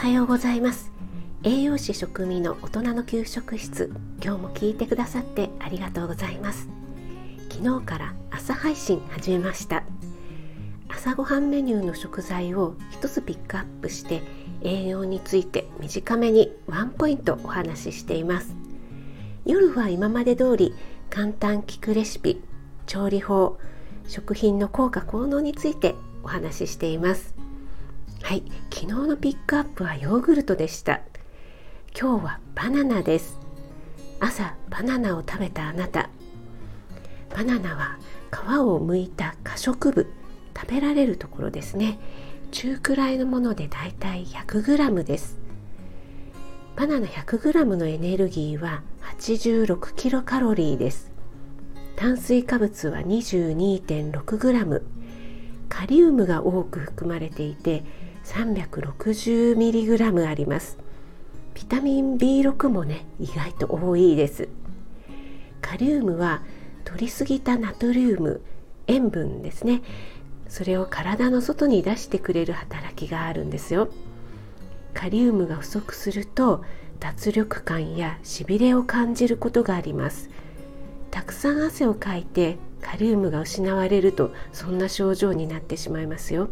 はようございます。栄養士食味の大人の給食室今日も聞いてくださってありがとうございます。昨日から朝配信始めました。朝ごはんメニューの食材を一つピックアップして栄養について短めにワンポイントお話ししています。夜は今まで通り簡単聞くレシピ調理法食品の効果効能についてお話ししています。はい昨日のピックアップはヨーグルトでした。今日はバナナです。朝バナナを食べたあなた。バナナは皮を剥いた可食部。食べられるところですね。中くらいのものでだいたい 100g です。バナナ 100g のエネルギーは 86kcal です。炭水化物は 22.6g カリウムが多く含まれていて 360mg あります。ビタミン B6 もね意外と多いです。カリウムは取りすぎたナトリウム塩分ですね。それを体の外に出してくれる働きがあるんですよ。カリウムが不足すると脱力感やしびれを感じることがあります。たくさん汗をかいてカリウムが失われるとそんな症状になってしまいますよ。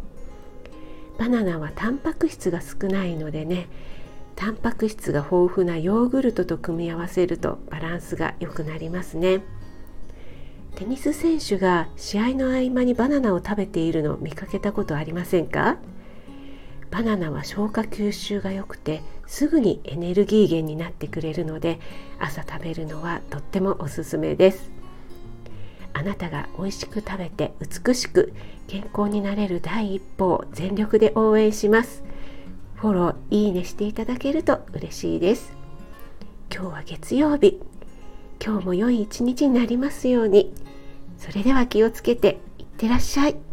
バナナはタンパク質が少ないのでねタンパク質が豊富なヨーグルトと組み合わせるとバランスが良くなりますね。テニス選手が試合の合間にバナナを食べているのを見かけたことありませんか？バナナは消化吸収が良くてすぐにエネルギー源になってくれるので朝食べるのはとってもおすすめです。あなたが美味しく食べて美しく健康になれる第一歩を全力で応援します。フォローいいねしていただけると嬉しいです。今日は月曜日。今日も良い一日になりますように。それでは気をつけていってらっしゃい。